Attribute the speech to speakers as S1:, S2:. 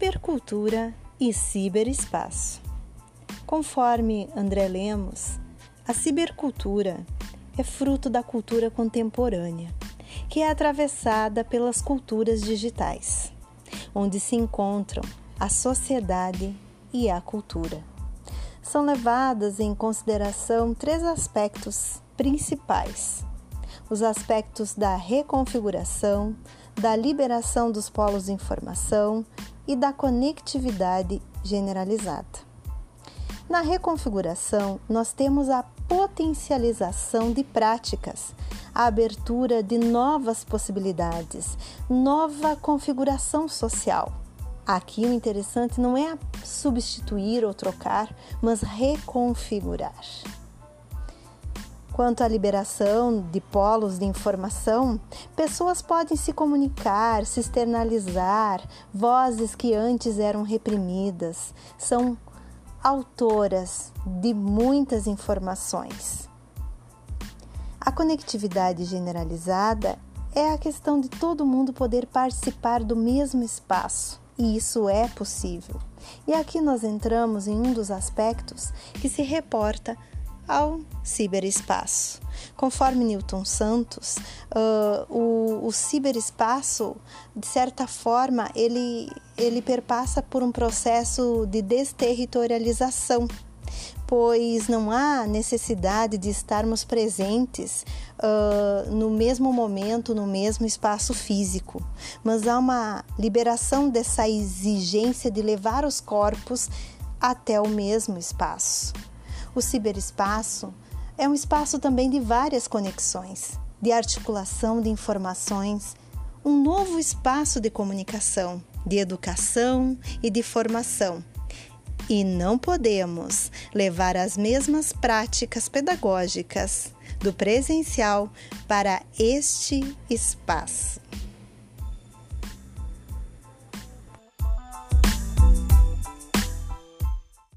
S1: cibercultura e ciberespaço. Conforme André Lemos, a cibercultura é fruto da cultura contemporânea, que é atravessada pelas culturas digitais, onde se encontram a sociedade e a cultura. São levadas em consideração três aspectos principais: os aspectos da reconfiguração, da liberação dos polos de informação e da conectividade generalizada. Na reconfiguração, nós temos a potencialização de práticas, a abertura de novas possibilidades, nova configuração social. Aqui o interessante não é substituir ou trocar, mas reconfigurar. Quanto à liberação de polos de informação, pessoas podem se comunicar, se externalizar, vozes que antes eram reprimidas são autoras de muitas informações. A conectividade generalizada é a questão de todo mundo poder participar do mesmo espaço, e isso é possível. E aqui nós entramos em um dos aspectos que se reporta ao ciberespaço. Conforme Newton Santos, uh, o, o ciberespaço, de certa forma, ele, ele perpassa por um processo de desterritorialização, pois não há necessidade de estarmos presentes uh, no mesmo momento, no mesmo espaço físico, mas há uma liberação dessa exigência de levar os corpos até o mesmo espaço. O ciberespaço é um espaço também de várias conexões, de articulação de informações, um novo espaço de comunicação, de educação e de formação. E não podemos levar as mesmas práticas pedagógicas do presencial para este espaço.